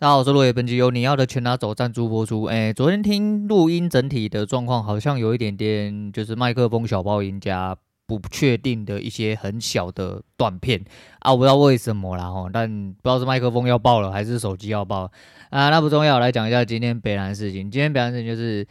大家好，我是落叶，本集由你要的全拿走赞助播出。哎，昨天听录音整体的状况好像有一点点，就是麦克风小爆音加不确定的一些很小的断片啊，我不知道为什么啦吼，但不知道是麦克风要爆了还是手机要爆啊，那不重要，来讲一下今天北兰事情。今天北兰事情就是。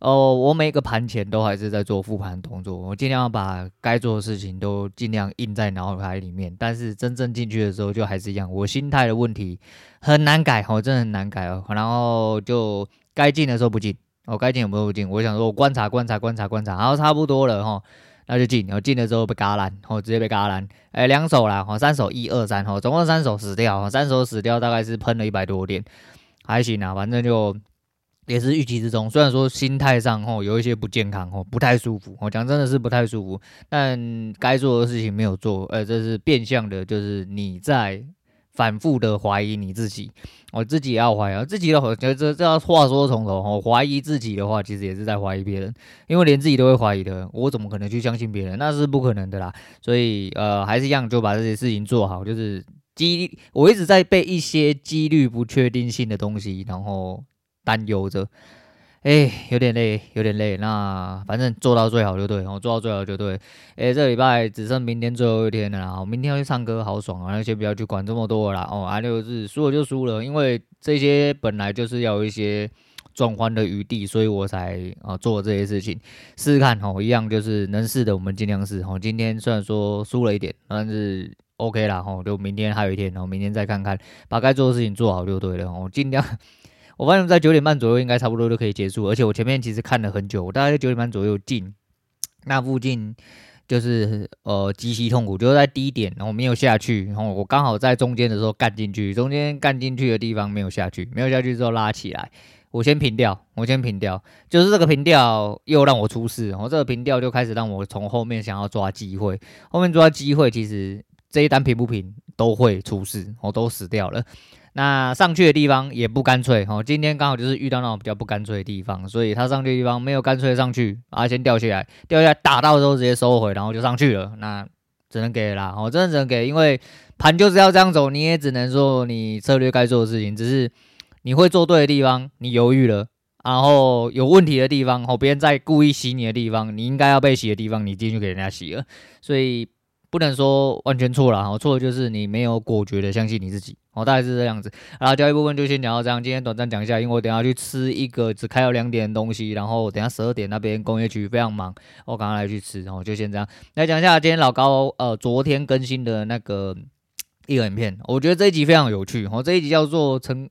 哦，我每个盘前都还是在做复盘动作，我尽量把该做的事情都尽量印在脑海里面。但是真正进去的时候，就还是一样，我心态的问题很难改，哦，真的很难改哦。然后就该进的时候不进，哦，该进有没有不进？我想说，我观察观察观察观察，然后差不多了哈，那就进。然后进的时候被嘎烂，哦，直接被嘎烂。哎，两手啦，哦，三手一二三，哦，总共三手死掉，三手死掉大概是喷了一百多点，还行啊，反正就。也是预期之中，虽然说心态上吼有一些不健康吼，不太舒服，我讲真的是不太舒服，但该做的事情没有做，呃，这是变相的，就是你在反复的怀疑你自己，我自己也要怀疑，自己的话，这这这话说从头吼，怀疑自己的话，其实也是在怀疑别人，因为连自己都会怀疑的，我怎么可能去相信别人？那是不可能的啦，所以呃，还是一样，就把这些事情做好，就是机，我一直在被一些几率不确定性的东西，然后。担忧着，哎，有点累，有点累。那反正做到最好就对，我做到最好就对。哎，这礼拜只剩明天最后一天了啦，我明天要去唱歌，好爽啊！那先不要去管这么多了啦。哦，啊，就是输了就输了，因为这些本来就是要有一些转换的余地，所以我才啊做这些事情，试试看哦，一样就是能试的我们尽量试。哦，今天虽然说输了一点，但是 OK 啦。哦，就明天还有一天，然后明天再看看，把该做的事情做好就对了。哦，尽量。我发现在九点半左右应该差不多就可以结束，而且我前面其实看了很久，我大概在九点半左右进，那附近就是呃极其痛苦，就是在低点，然后没有下去，然后我刚好在中间的时候干进去，中间干进去的地方没有下去，没有下去之后拉起来，我先平掉，我先平掉，就是这个平掉又让我出事，然后这个平掉就开始让我从后面想要抓机会，后面抓机会其实这一单平不平都会出事，我都死掉了。那上去的地方也不干脆哦，今天刚好就是遇到那种比较不干脆的地方，所以他上去的地方没有干脆上去，啊，先掉下来，掉下来打到之后直接收回，然后就上去了。那只能给啦，哦，真的只能给，因为盘就是要这样走，你也只能说你策略该做的事情，只是你会做对的地方你犹豫了，然后有问题的地方哦，别人在故意洗你的地方，你应该要被洗的地方你进去给人家洗了，所以。不能说完全错了，哈，错的就是你没有果决的相信你自己，哦，大概是这样子。然后交易部分就先讲到这样，今天短暂讲一下，因为我等下去吃一个只开了两点的东西，然后等下十二点那边工业区非常忙，我赶快来去吃，然后就先这样来讲一下今天老高呃昨天更新的那个一个影片，我觉得这一集非常有趣，哦，这一集叫做成，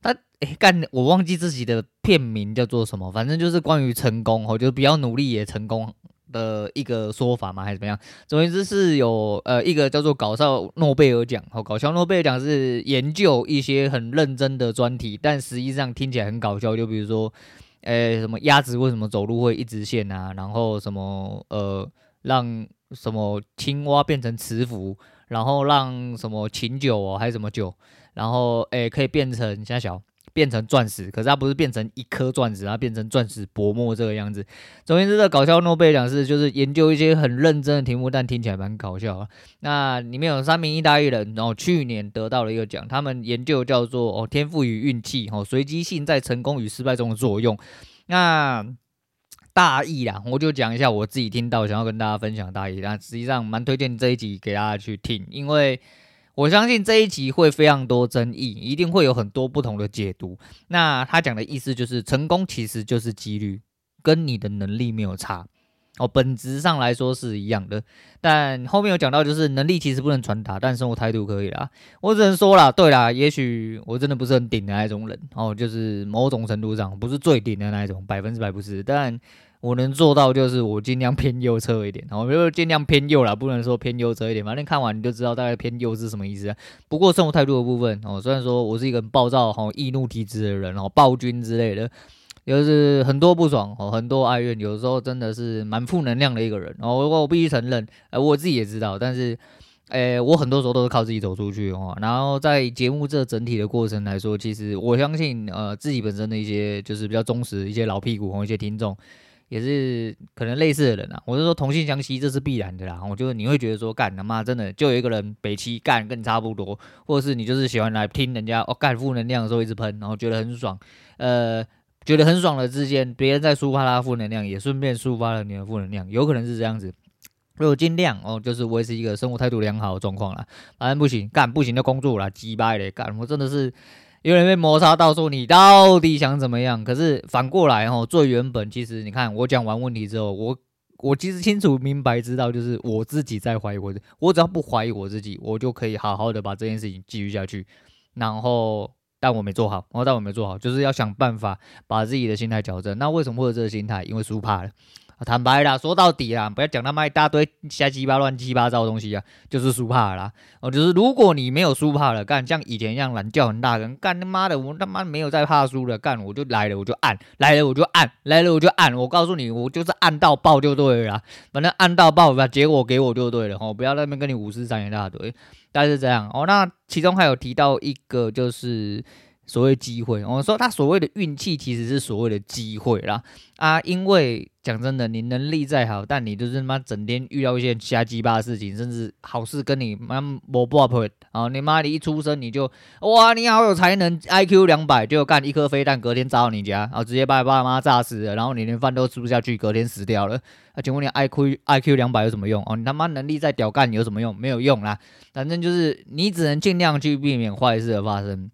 他干我忘记自己的片名叫做什么，反正就是关于成功，哦，就比较努力也成功。的一个说法吗？还是怎么样？总而言之是有呃一个叫做搞笑诺贝尔奖，哦，搞笑诺贝尔奖是研究一些很认真的专题，但实际上听起来很搞笑。就比如说，呃，什么鸭子为什么走路会一直线啊？然后什么呃让什么青蛙变成磁浮，然后让什么琴酒哦还是什么酒，然后诶可以变成像小。变成钻石，可是它不是变成一颗钻石，它变成钻石薄膜这个样子。总言之，这搞笑诺贝尔奖是就是研究一些很认真的题目，但听起来蛮搞笑的。那里面有三名意大利人，然后去年得到了一个奖，他们研究叫做哦天赋与运气，哦随机性在成功与失败中的作用。那大意啦，我就讲一下我自己听到想要跟大家分享大意，但实际上蛮推荐这一集给大家去听，因为。我相信这一集会非常多争议，一定会有很多不同的解读。那他讲的意思就是，成功其实就是几率，跟你的能力没有差哦，本质上来说是一样的。但后面有讲到，就是能力其实不能传达，但生活态度可以啦。我只能说啦，对啦，也许我真的不是很顶的那种人哦，就是某种程度上不是最顶的那种，百分之百不是，但。我能做到就是我尽量偏右侧一点，我就尽量偏右啦，不能说偏右侧一点，反正看完你就知道大概偏右是什么意思。不过生活态度的部分哦，虽然说我是一个很暴躁、哈易怒体质的人哦，暴君之类的，就是很多不爽哦，很多哀怨，有时候真的是蛮负能量的一个人哦。我必须承认，呃，我自己也知道，但是，诶，我很多时候都是靠自己走出去哦。然后在节目这整体的过程来说，其实我相信，呃，自己本身的一些就是比较忠实一些老屁股和一些听众。也是可能类似的人啊。我是说同性相吸，这是必然的啦。我就是你会觉得说，干他妈真的就有一个人北七干跟你差不多，或者是你就是喜欢来听人家哦干负能量的时候一直喷，然后觉得很爽，呃，觉得很爽的之间，别人在抒发他负能量，也顺便抒发了你的负能量，有可能是这样子。如果尽量哦，就是维持一个生活态度良好的状况啦。反正不行，干不行就工作啦，鸡掰嘞，干我真的是有点被摩擦到，说你到底想怎么样？可是反过来哦，最原本其实你看我讲完问题之后，我我其实清楚明白知道，就是我自己在怀疑我自，我只要不怀疑我自己，我就可以好好的把这件事情继续下去。然后但我没做好，然后但我没做好，就是要想办法把自己的心态矫正。那为什么会有这个心态？因为输怕了。坦白啦，说到底啦，不要讲他妈一大堆瞎鸡巴乱七八糟的东西啊，就是输怕啦。哦，就是如果你没有输怕了，干像以前一样懒叫很大声，干他妈的，我他妈没有再怕输了，干我就来了我就按，来了我就按，来了我就按。我告诉你，我就是按到爆就对了，反正按到爆，把结果给我就对了。哦，不要在那边跟你五四三一大堆，大概是这样。哦，那其中还有提到一个就是。所谓机会，我说他所谓的运气其实是所谓的机会啦啊！因为讲真的，你能力再好，但你就是他妈整天遇到一些瞎鸡巴的事情，甚至好事跟你妈没不配啊！你妈你一出生你就哇，你好有才能，IQ 两百就干一颗飞弹，隔天炸到你家，然后直接把你爸妈炸死了，然后你连饭都吃不下去，隔天死掉了。啊，请问你 IQ IQ 两百有什么用哦？你他妈能力再屌干有什么用？没有用啦！反正就是你只能尽量去避免坏事的发生。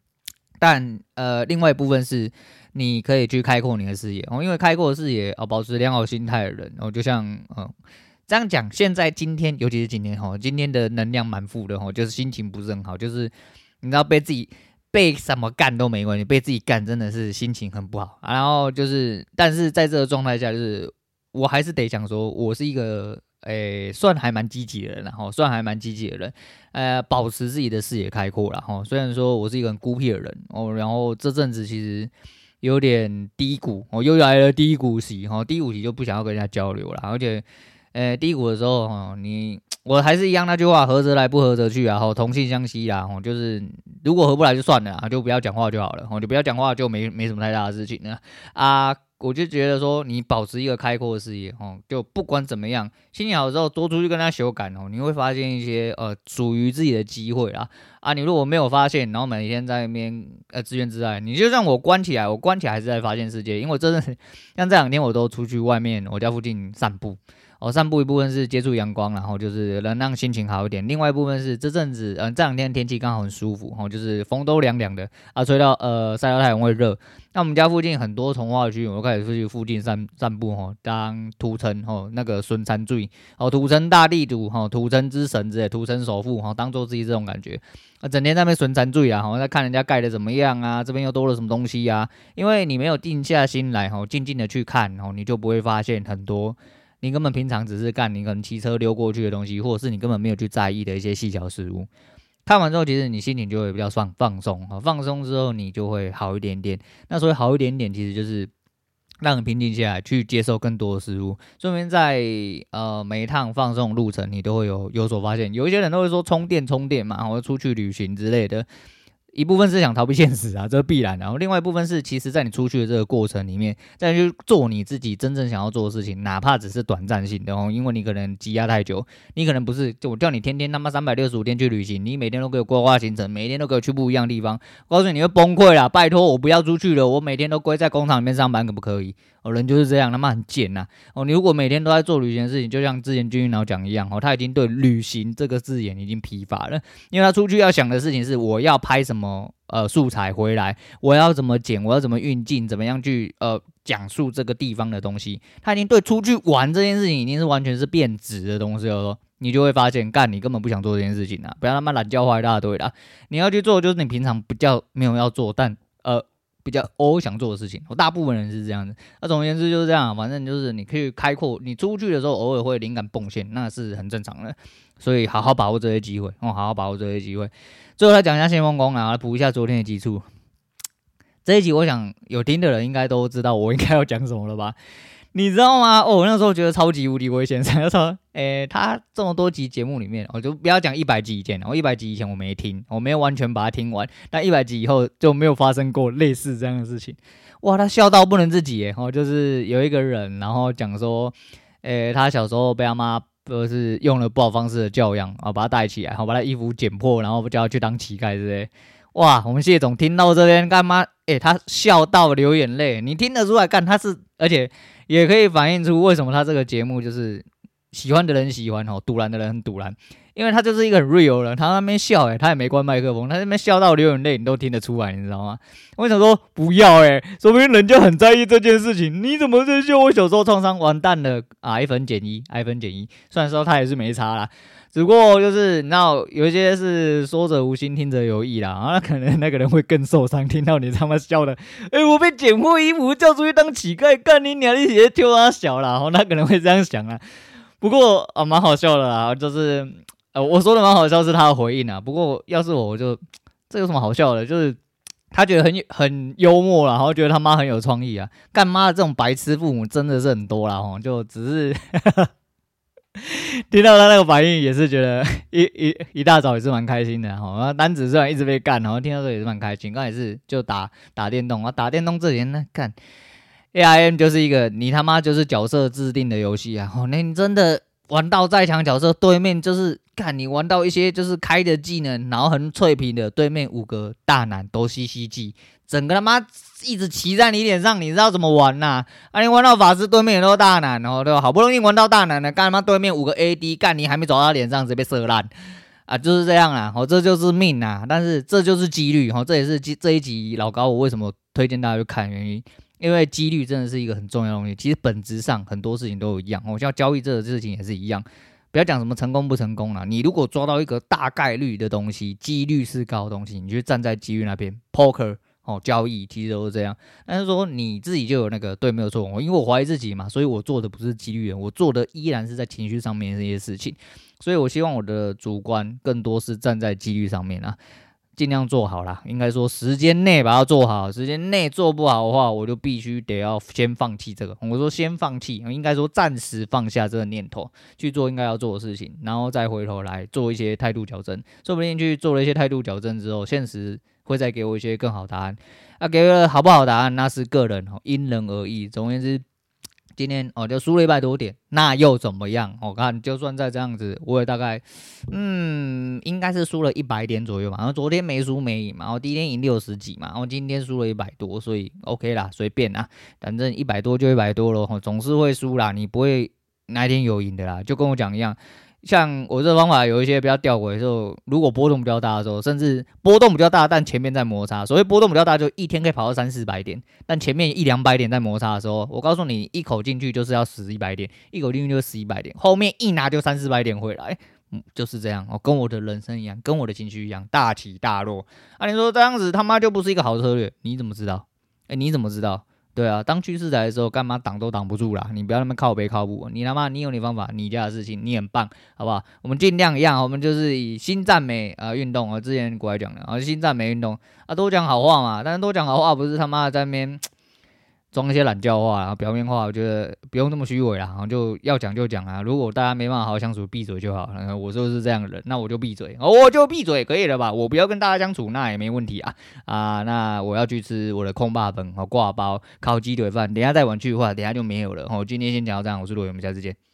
但呃，另外一部分是，你可以去开阔你的视野哦，因为开阔视野哦，保持良好心态的人哦，就像嗯，这样讲，现在今天，尤其是今天哈，今天的能量蛮负的哈，就是心情不是很好，就是你知道被自己被什么干都没关系，被自己干真的是心情很不好。然后就是，但是在这个状态下，就是我还是得讲说，我是一个。诶，算还蛮积极的人，然后算还蛮积极的人，呃，保持自己的视野开阔了哈。虽然说我是一个很孤僻的人哦，然后这阵子其实有点低谷哦，又来了低谷期哈，低谷期就不想要跟人家交流了，而且，呃，低谷的时候哈，你我还是一样那句话，合则来，不合则去啊，吼，同性相吸啦，吼，就是如果合不来就算了，就不要讲话就好了，吼，就不要讲话就没没什么太大的事情啊。我就觉得说，你保持一个开阔的视野，哦，就不管怎么样，心情好之后多出去跟他修改哦，你会发现一些呃属于自己的机会啦。啊，你如果没有发现，然后每天在那边呃自怨自艾，你就算我关起来，我关起来还是在发现世界，因为真的像这两天我都出去外面我家附近散步。哦，散步一部分是接触阳光，然后就是能让心情好一点。另外一部分是这阵子，嗯、这两天天气刚好很舒服，哦，就是风都凉凉的啊，吹到呃晒到太阳会热。那我们家附近很多重划区，我都开始出去附近散散步，哈，当土城，哈，那个孙参醉，哦，土城大地主，哈，土城之神之类，土城首富，哈，当做自己这种感觉，啊，整天在那边孙参醉啊，好像在看人家盖的怎么样啊，这边又多了什么东西啊？因为你没有定下心来，哈，静静的去看，哦，你就不会发现很多。你根本平常只是干你可能骑车溜过去的东西，或者是你根本没有去在意的一些细小事物。看完之后，其实你心情就会比较放放松啊，放松之后你就会好一点点。那所以好一点点，其实就是让你平静下来，去接受更多的事物。说明在呃每一趟放松路程，你都会有有所发现。有一些人都会说充电充电嘛，或者出去旅行之类的。一部分是想逃避现实啊，这是必然的。然后另外一部分是，其实在你出去的这个过程里面，再去做你自己真正想要做的事情，哪怕只是短暂性的哦，因为你可能积压太久，你可能不是就我叫你天天他妈三百六十五天去旅行，你每天都给我规划行程，每天都给我去不一样的地方，我告诉你，你会崩溃啦！拜托我不要出去了，我每天都归在工厂里面上班，可不可以？哦，人就是这样，他妈很贱呐！哦，你如果每天都在做旅行的事情，就像之前君君老讲一样，哦，他已经对旅行这个字眼已经疲乏了，因为他出去要想的事情是我要拍什么呃素材回来，我要怎么剪，我要怎么运镜，怎么样去呃讲述这个地方的东西，他已经对出去玩这件事情已经是完全是变质的东西了。你就会发现，干你根本不想做这件事情啊！不要他妈懒叫坏一大堆啦，你要去做就是你平常比较没有要做，但呃。比较偶尔想做的事情，我大部分人是这样子。那总而言之就是这样，反正就是你可以开阔，你出去的时候偶尔会灵感迸现，那是很正常的。所以好好把握这些机会，哦，好好把握这些机会。最后来讲一下先锋攻啊，来补一下昨天的基础。这一集我想有听的人应该都知道我应该要讲什么了吧？你知道吗？哦，我那时候觉得超级无敌危险。他说：“诶，他这么多集节目里面，我就不要讲一百集以前，我一百集以前我没听，我没有完全把它听完。但一百集以后就没有发生过类似这样的事情。哇，他笑到不能自己。然后就是有一个人，然后讲说，诶，他小时候被他妈不是用了不好方式的教养啊，把他带起来，然后把他衣服剪破，然后叫他去当乞丐，之类？哇，我们谢总听到这边干嘛？诶，他笑到流眼泪，你听得出来？干他是，而且。”也可以反映出为什么他这个节目就是喜欢的人喜欢哦，赌烂的人很赌烂，因为他就是一个很 real 的，他那边笑诶，他也没关麦克风，他那边笑到流眼泪，你都听得出来，你知道吗？我想说不要诶，说明人家很在意这件事情，你怎么在笑我小时候创伤？完蛋了啊！一分减一，一分减一，虽然说他也是没差啦。只不过就是，你知道有一些是说者无心，听者有意啦，啊，可能那个人会更受伤，听到你他妈笑的，哎、我被捡破衣服叫出去当乞丐，干你娘！你直接丢他小了，然后他可能会这样想啊。不过啊，蛮好笑的啦，就是呃，我说的蛮好笑是他的回应啊。不过要是我，我就这有什么好笑的？就是他觉得很很幽默啦，然后觉得他妈很有创意啊。干妈的这种白痴父母真的是很多啦，哦，就只是。听到他那个反应，也是觉得 一一一大早也是蛮开心的哈。单子虽然一直被干，然后听到这也是蛮开心。刚也是就打打电动啊，打电动这年呢干 AIM 就是一个你他妈就是角色制定的游戏啊。哦，那你真的玩到再强角色，对面就是看你玩到一些就是开的技能，然后很脆皮的，对面五个大男都 CCG。整个他妈一直骑在你脸上，你知道怎么玩呐？啊，你玩到法师对面也都大男哦，对吧？好不容易玩到大男了，干他妈对面五个 AD 干你还没走到脸上，直接被射烂啊！就是这样啦，哦，这就是命啊。但是这就是几率，哦，这也是这一集老高我为什么推荐大家去看原因，因为几率真的是一个很重要的东西。其实本质上很多事情都一样，我，像交易这个事情也是一样。不要讲什么成功不成功啦，你如果抓到一个大概率的东西，几率是高的东西，你就站在几率那边，Poker。哦，交易其实都是这样，但是说你自己就有那个对，没有错。因为我怀疑自己嘛，所以我做的不是几率人，我做的依然是在情绪上面这些事情。所以我希望我的主观更多是站在几率上面啊，尽量做好啦。应该说时间内把它做好，时间内做不好的话，我就必须得要先放弃这个。我说先放弃，应该说暂时放下这个念头，去做应该要做的事情，然后再回头来做一些态度矫正。说不定去做了一些态度矫正之后，现实。会再给我一些更好答案，啊，给了好不好答案那是个人，因人而异。总而言之，今天哦就输了一百多点，那又怎么样？我看就算再这样子，我也大概嗯应该是输了一百点左右吧。然后昨天没输没赢嘛，然后第一天赢六十几嘛，然后今天输了一百多，所以 OK 啦，随便啦，反正一百多就一百多咯，总是会输啦，你不会哪一天有赢的啦，就跟我讲一样。像我这个方法有一些比较吊诡的时候，如果波动比较大的时候，甚至波动比较大，但前面在摩擦，所谓波动比较大，就一天可以跑到三四百点，但前面一两百点在摩擦的时候，我告诉你，一口进去就是要死一百点，一口进去就死一百点，后面一拿就三四百点回来，嗯，就是这样哦，跟我的人生一样，跟我的情绪一样，大起大落。啊，你说这样子他妈就不是一个好策略，你怎么知道？哎，你怎么知道？对啊，当趋势来的时候，干嘛挡都挡不住啦！你不要那么靠背靠步，你他妈你有你方法，你家的事情你很棒，好不好？我们尽量一样，我们就是以新赞美啊运动啊，之前国外讲的啊，新赞美运动啊，多讲好话嘛，但是多讲好话不是他妈的在那边。装一些懒叫话，然后表面话，我觉得不用那么虚伪啦，然后就要讲就讲啊。如果大家没办法好好相处，闭嘴就好了。我就是这样的人，那我就闭嘴，哦我就闭嘴，可以了吧？我不要跟大家相处，那也没问题啊。啊，那我要去吃我的空霸粉和挂包烤鸡腿饭，等下再玩去的话，等下就没有了。我今天先讲到这样，我是罗永，我们下次见。